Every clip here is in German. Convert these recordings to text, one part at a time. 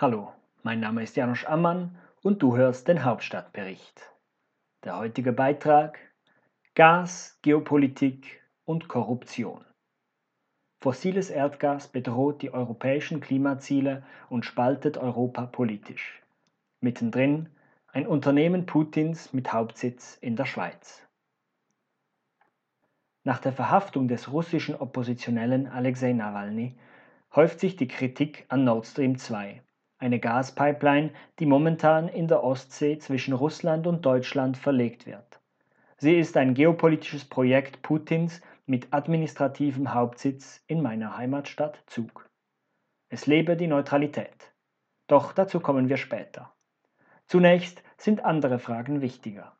Hallo, mein Name ist Janusz Ammann und du hörst den Hauptstadtbericht. Der heutige Beitrag Gas, Geopolitik und Korruption. Fossiles Erdgas bedroht die europäischen Klimaziele und spaltet Europa politisch. Mittendrin ein Unternehmen Putins mit Hauptsitz in der Schweiz. Nach der Verhaftung des russischen Oppositionellen Alexei Nawalny häuft sich die Kritik an Nord Stream 2, eine Gaspipeline, die momentan in der Ostsee zwischen Russland und Deutschland verlegt wird. Sie ist ein geopolitisches Projekt Putins mit administrativem Hauptsitz in meiner Heimatstadt Zug. Es lebe die Neutralität. Doch dazu kommen wir später. Zunächst sind andere Fragen wichtiger.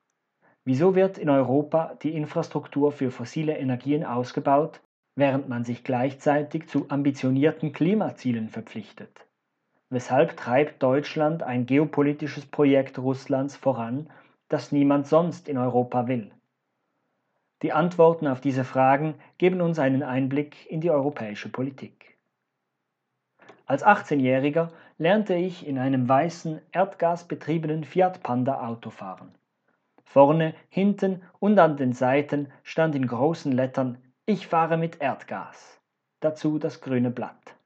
Wieso wird in Europa die Infrastruktur für fossile Energien ausgebaut, während man sich gleichzeitig zu ambitionierten Klimazielen verpflichtet? Weshalb treibt Deutschland ein geopolitisches Projekt Russlands voran, das niemand sonst in Europa will? Die Antworten auf diese Fragen geben uns einen Einblick in die europäische Politik. Als 18-Jähriger lernte ich in einem weißen, erdgasbetriebenen Fiat Panda Auto fahren. Vorne, hinten und an den Seiten stand in großen Lettern Ich fahre mit Erdgas. Dazu das grüne Blatt.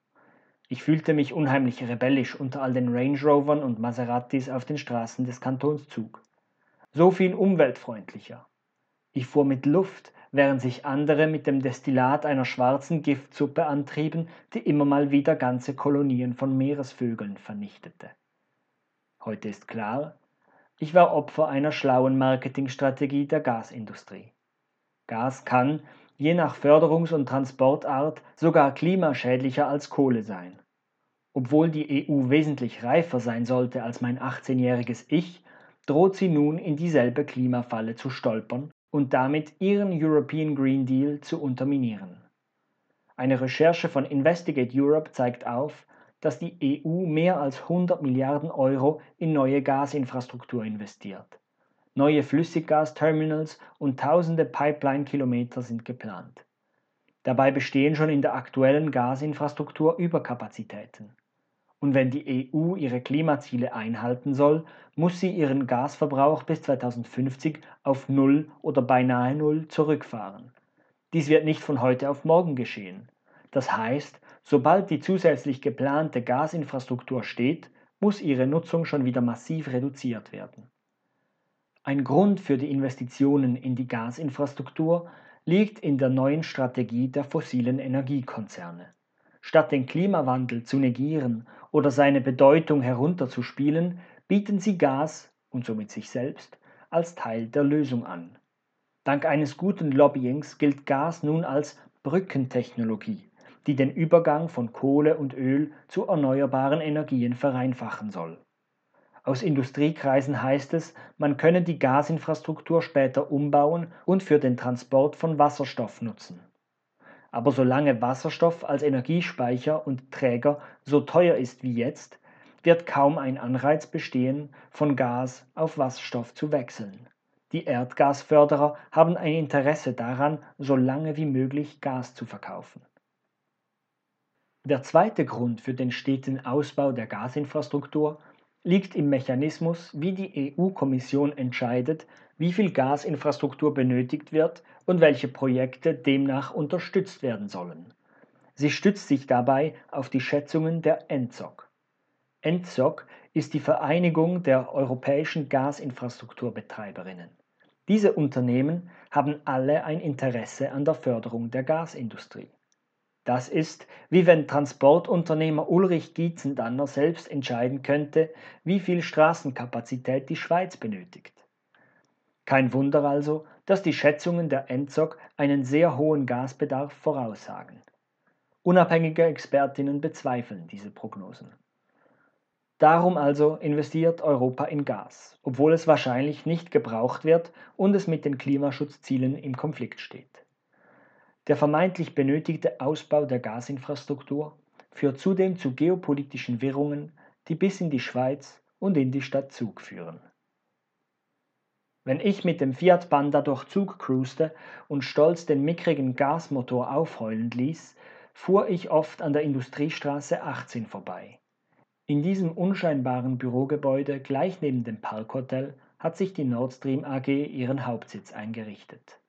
Ich fühlte mich unheimlich rebellisch unter all den Range Rovern und Maseratis auf den Straßen des Kantons Zug. So viel umweltfreundlicher, ich fuhr mit Luft, während sich andere mit dem Destillat einer schwarzen Giftsuppe antrieben, die immer mal wieder ganze Kolonien von Meeresvögeln vernichtete. Heute ist klar, ich war Opfer einer schlauen Marketingstrategie der Gasindustrie. Gas kann, je nach Förderungs- und Transportart, sogar klimaschädlicher als Kohle sein. Obwohl die EU wesentlich reifer sein sollte als mein 18-jähriges Ich, droht sie nun in dieselbe Klimafalle zu stolpern und damit ihren European Green Deal zu unterminieren. Eine Recherche von Investigate Europe zeigt auf, dass die EU mehr als 100 Milliarden Euro in neue Gasinfrastruktur investiert. Neue Flüssiggasterminals und tausende Pipeline-Kilometer sind geplant. Dabei bestehen schon in der aktuellen Gasinfrastruktur Überkapazitäten. Und wenn die EU ihre Klimaziele einhalten soll, muss sie ihren Gasverbrauch bis 2050 auf Null oder beinahe Null zurückfahren. Dies wird nicht von heute auf morgen geschehen. Das heißt, sobald die zusätzlich geplante Gasinfrastruktur steht, muss ihre Nutzung schon wieder massiv reduziert werden. Ein Grund für die Investitionen in die Gasinfrastruktur liegt in der neuen Strategie der fossilen Energiekonzerne. Statt den Klimawandel zu negieren oder seine Bedeutung herunterzuspielen, bieten sie Gas und somit sich selbst als Teil der Lösung an. Dank eines guten Lobbyings gilt Gas nun als Brückentechnologie, die den Übergang von Kohle und Öl zu erneuerbaren Energien vereinfachen soll. Aus Industriekreisen heißt es, man könne die Gasinfrastruktur später umbauen und für den Transport von Wasserstoff nutzen. Aber solange Wasserstoff als Energiespeicher und Träger so teuer ist wie jetzt, wird kaum ein Anreiz bestehen, von Gas auf Wasserstoff zu wechseln. Die Erdgasförderer haben ein Interesse daran, so lange wie möglich Gas zu verkaufen. Der zweite Grund für den steten Ausbau der Gasinfrastruktur liegt im Mechanismus, wie die EU-Kommission entscheidet, wie viel Gasinfrastruktur benötigt wird und welche Projekte demnach unterstützt werden sollen. Sie stützt sich dabei auf die Schätzungen der ENZOG. ENZOG ist die Vereinigung der europäischen Gasinfrastrukturbetreiberinnen. Diese Unternehmen haben alle ein Interesse an der Förderung der Gasindustrie. Das ist, wie wenn Transportunternehmer Ulrich Gietzendanner selbst entscheiden könnte, wie viel Straßenkapazität die Schweiz benötigt. Kein Wunder also, dass die Schätzungen der ENZOG einen sehr hohen Gasbedarf voraussagen. Unabhängige Expertinnen bezweifeln diese Prognosen. Darum also investiert Europa in Gas, obwohl es wahrscheinlich nicht gebraucht wird und es mit den Klimaschutzzielen im Konflikt steht. Der vermeintlich benötigte Ausbau der Gasinfrastruktur führt zudem zu geopolitischen Wirrungen, die bis in die Schweiz und in die Stadt Zug führen. Wenn ich mit dem Fiat Panda durch Zug cruiste und stolz den mickrigen Gasmotor aufheulen ließ, fuhr ich oft an der Industriestraße 18 vorbei. In diesem unscheinbaren Bürogebäude gleich neben dem Parkhotel hat sich die Nord Stream AG ihren Hauptsitz eingerichtet.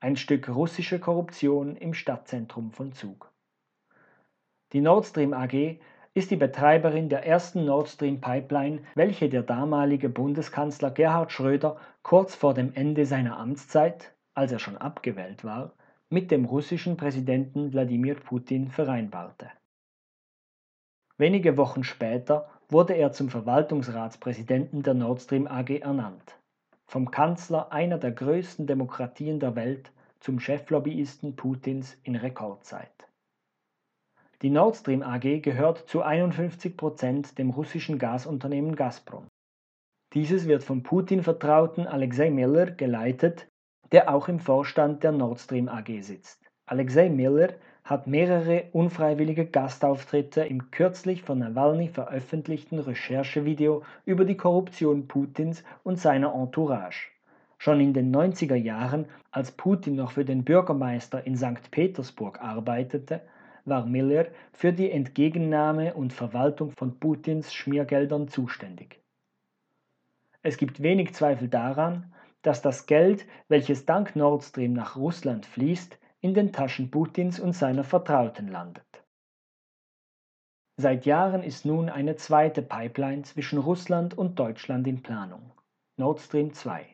Ein Stück russische Korruption im Stadtzentrum von Zug. Die Nord Stream AG ist die Betreiberin der ersten Nord Stream Pipeline, welche der damalige Bundeskanzler Gerhard Schröder kurz vor dem Ende seiner Amtszeit, als er schon abgewählt war, mit dem russischen Präsidenten Wladimir Putin vereinbarte. Wenige Wochen später wurde er zum Verwaltungsratspräsidenten der Nord Stream AG ernannt. Vom Kanzler einer der größten Demokratien der Welt zum Cheflobbyisten Putins in Rekordzeit. Die Nord Stream AG gehört zu 51 Prozent dem russischen Gasunternehmen Gazprom. Dieses wird vom Putin-Vertrauten Alexei Miller geleitet, der auch im Vorstand der Nord Stream AG sitzt. Alexei Miller hat mehrere unfreiwillige Gastauftritte im kürzlich von Nawalny veröffentlichten Recherchevideo über die Korruption Putins und seiner Entourage. Schon in den 90er Jahren, als Putin noch für den Bürgermeister in St. Petersburg arbeitete, war Miller für die Entgegennahme und Verwaltung von Putins Schmiergeldern zuständig. Es gibt wenig Zweifel daran, dass das Geld, welches dank Nord Stream nach Russland fließt, in den Taschen Putins und seiner Vertrauten landet. Seit Jahren ist nun eine zweite Pipeline zwischen Russland und Deutschland in Planung, Nord Stream 2.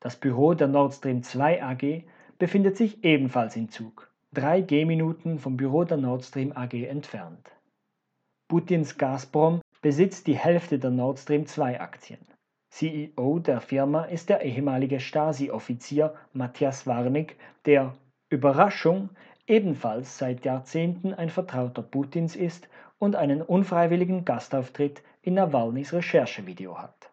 Das Büro der Nord Stream 2 AG befindet sich ebenfalls in Zug drei Gehminuten vom Büro der Nord Stream AG entfernt. Putins Gazprom besitzt die Hälfte der Nord Stream 2 Aktien. CEO der Firma ist der ehemalige Stasi-Offizier Matthias Warnig, der Überraschung ebenfalls seit Jahrzehnten ein Vertrauter Putins ist und einen unfreiwilligen Gastauftritt in Nawalnys Recherchevideo hat.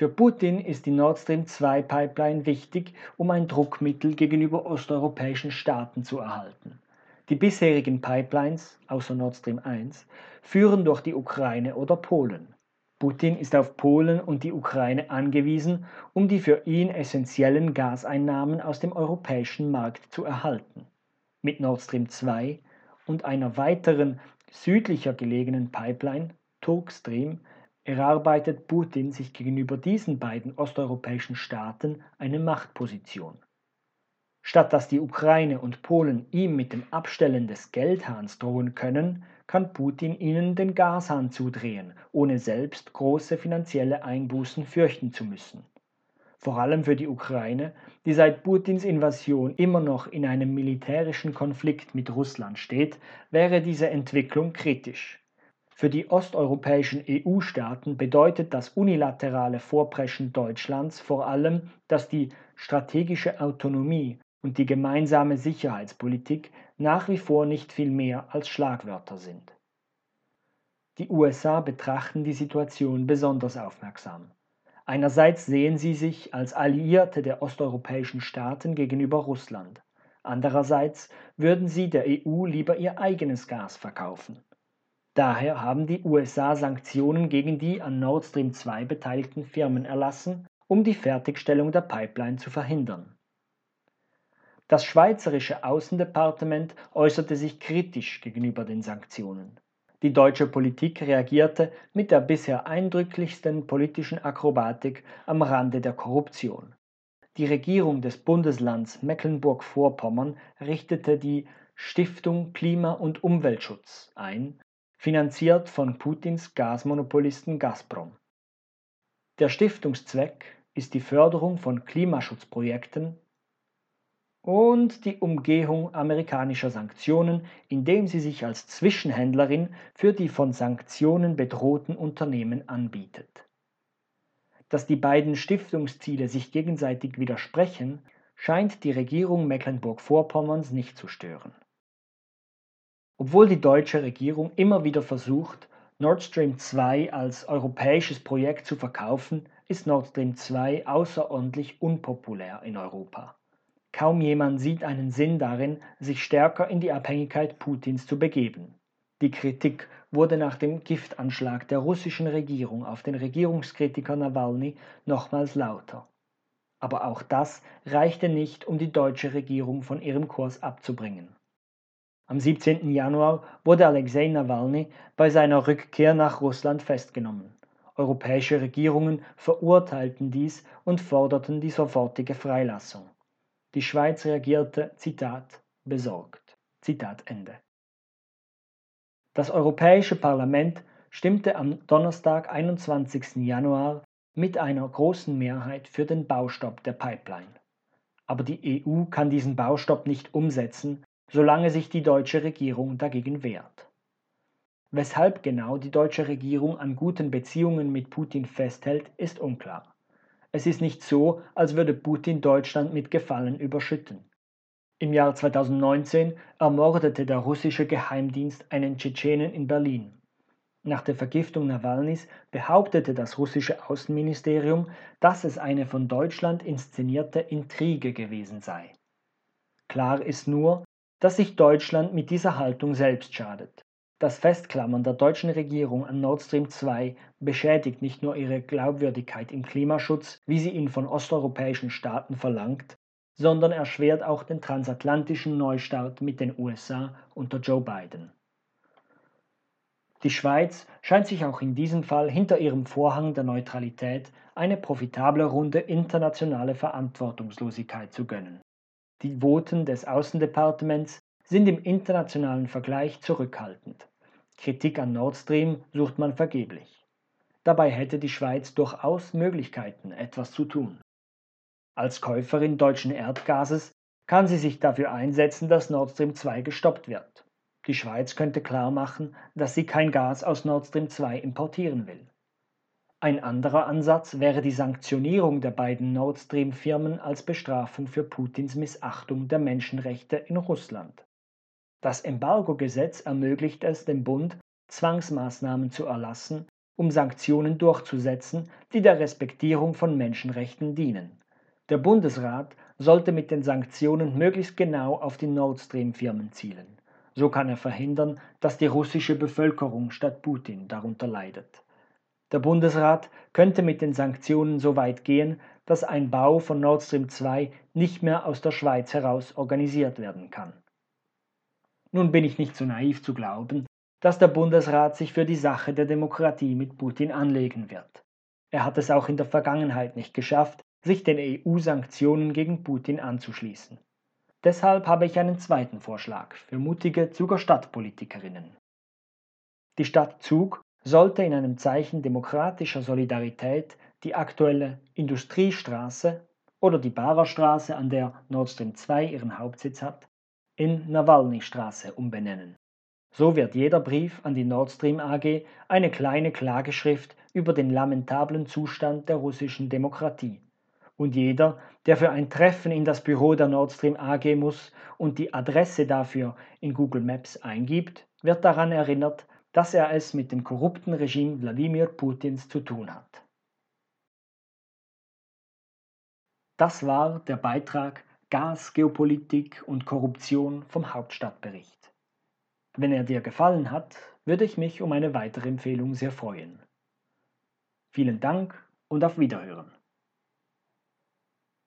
Für Putin ist die Nord Stream 2 Pipeline wichtig, um ein Druckmittel gegenüber osteuropäischen Staaten zu erhalten. Die bisherigen Pipelines, außer Nord Stream 1, führen durch die Ukraine oder Polen. Putin ist auf Polen und die Ukraine angewiesen, um die für ihn essentiellen Gaseinnahmen aus dem europäischen Markt zu erhalten. Mit Nord Stream 2 und einer weiteren südlicher gelegenen Pipeline, Turkstream, erarbeitet Putin sich gegenüber diesen beiden osteuropäischen Staaten eine Machtposition. Statt dass die Ukraine und Polen ihm mit dem Abstellen des Geldhahns drohen können, kann Putin ihnen den Gashahn zudrehen, ohne selbst große finanzielle Einbußen fürchten zu müssen. Vor allem für die Ukraine, die seit Putins Invasion immer noch in einem militärischen Konflikt mit Russland steht, wäre diese Entwicklung kritisch. Für die osteuropäischen EU-Staaten bedeutet das unilaterale Vorpreschen Deutschlands vor allem, dass die strategische Autonomie und die gemeinsame Sicherheitspolitik nach wie vor nicht viel mehr als Schlagwörter sind. Die USA betrachten die Situation besonders aufmerksam. Einerseits sehen sie sich als Alliierte der osteuropäischen Staaten gegenüber Russland. Andererseits würden sie der EU lieber ihr eigenes Gas verkaufen. Daher haben die USA Sanktionen gegen die an Nord Stream 2 beteiligten Firmen erlassen, um die Fertigstellung der Pipeline zu verhindern. Das schweizerische Außendepartement äußerte sich kritisch gegenüber den Sanktionen. Die deutsche Politik reagierte mit der bisher eindrücklichsten politischen Akrobatik am Rande der Korruption. Die Regierung des Bundeslands Mecklenburg-Vorpommern richtete die Stiftung Klima- und Umweltschutz ein finanziert von Putins Gasmonopolisten Gazprom. Der Stiftungszweck ist die Förderung von Klimaschutzprojekten und die Umgehung amerikanischer Sanktionen, indem sie sich als Zwischenhändlerin für die von Sanktionen bedrohten Unternehmen anbietet. Dass die beiden Stiftungsziele sich gegenseitig widersprechen, scheint die Regierung Mecklenburg-Vorpommerns nicht zu stören. Obwohl die deutsche Regierung immer wieder versucht, Nord Stream 2 als europäisches Projekt zu verkaufen, ist Nord Stream 2 außerordentlich unpopulär in Europa. Kaum jemand sieht einen Sinn darin, sich stärker in die Abhängigkeit Putins zu begeben. Die Kritik wurde nach dem Giftanschlag der russischen Regierung auf den Regierungskritiker Nawalny nochmals lauter. Aber auch das reichte nicht, um die deutsche Regierung von ihrem Kurs abzubringen. Am 17. Januar wurde Alexei Nawalny bei seiner Rückkehr nach Russland festgenommen. Europäische Regierungen verurteilten dies und forderten die sofortige Freilassung. Die Schweiz reagierte, Zitat, besorgt. Zitat Ende. Das Europäische Parlament stimmte am Donnerstag, 21. Januar, mit einer großen Mehrheit für den Baustopp der Pipeline. Aber die EU kann diesen Baustopp nicht umsetzen, solange sich die deutsche Regierung dagegen wehrt. Weshalb genau die deutsche Regierung an guten Beziehungen mit Putin festhält, ist unklar. Es ist nicht so, als würde Putin Deutschland mit Gefallen überschütten. Im Jahr 2019 ermordete der russische Geheimdienst einen Tschetschenen in Berlin. Nach der Vergiftung Nawalnys behauptete das russische Außenministerium, dass es eine von Deutschland inszenierte Intrige gewesen sei. Klar ist nur, dass sich Deutschland mit dieser Haltung selbst schadet. Das Festklammern der deutschen Regierung an Nord Stream 2 beschädigt nicht nur ihre Glaubwürdigkeit im Klimaschutz, wie sie ihn von osteuropäischen Staaten verlangt, sondern erschwert auch den transatlantischen Neustart mit den USA unter Joe Biden. Die Schweiz scheint sich auch in diesem Fall hinter ihrem Vorhang der Neutralität eine profitable Runde internationale Verantwortungslosigkeit zu gönnen. Die Voten des Außendepartements sind im internationalen Vergleich zurückhaltend. Kritik an Nord Stream sucht man vergeblich. Dabei hätte die Schweiz durchaus Möglichkeiten, etwas zu tun. Als Käuferin deutschen Erdgases kann sie sich dafür einsetzen, dass Nord Stream 2 gestoppt wird. Die Schweiz könnte klar machen, dass sie kein Gas aus Nord Stream 2 importieren will. Ein anderer Ansatz wäre die Sanktionierung der beiden Nord Stream-Firmen als Bestrafung für Putins Missachtung der Menschenrechte in Russland. Das Embargo-Gesetz ermöglicht es dem Bund, Zwangsmaßnahmen zu erlassen, um Sanktionen durchzusetzen, die der Respektierung von Menschenrechten dienen. Der Bundesrat sollte mit den Sanktionen möglichst genau auf die Nord Stream-Firmen zielen. So kann er verhindern, dass die russische Bevölkerung statt Putin darunter leidet. Der Bundesrat könnte mit den Sanktionen so weit gehen, dass ein Bau von Nord Stream 2 nicht mehr aus der Schweiz heraus organisiert werden kann. Nun bin ich nicht so naiv zu glauben, dass der Bundesrat sich für die Sache der Demokratie mit Putin anlegen wird. Er hat es auch in der Vergangenheit nicht geschafft, sich den EU-Sanktionen gegen Putin anzuschließen. Deshalb habe ich einen zweiten Vorschlag für mutige Zuger Stadtpolitikerinnen. Die Stadt Zug sollte in einem Zeichen demokratischer Solidarität die aktuelle Industriestraße oder die Barerstraße, an der Nord Stream 2 ihren Hauptsitz hat, in Nawalny-Straße umbenennen. So wird jeder Brief an die Nord Stream AG eine kleine Klageschrift über den lamentablen Zustand der russischen Demokratie. Und jeder, der für ein Treffen in das Büro der Nord Stream AG muss und die Adresse dafür in Google Maps eingibt, wird daran erinnert, dass er es mit dem korrupten Regime Wladimir Putins zu tun hat. Das war der Beitrag Gas, Geopolitik und Korruption vom Hauptstadtbericht. Wenn er dir gefallen hat, würde ich mich um eine weitere Empfehlung sehr freuen. Vielen Dank und auf Wiederhören.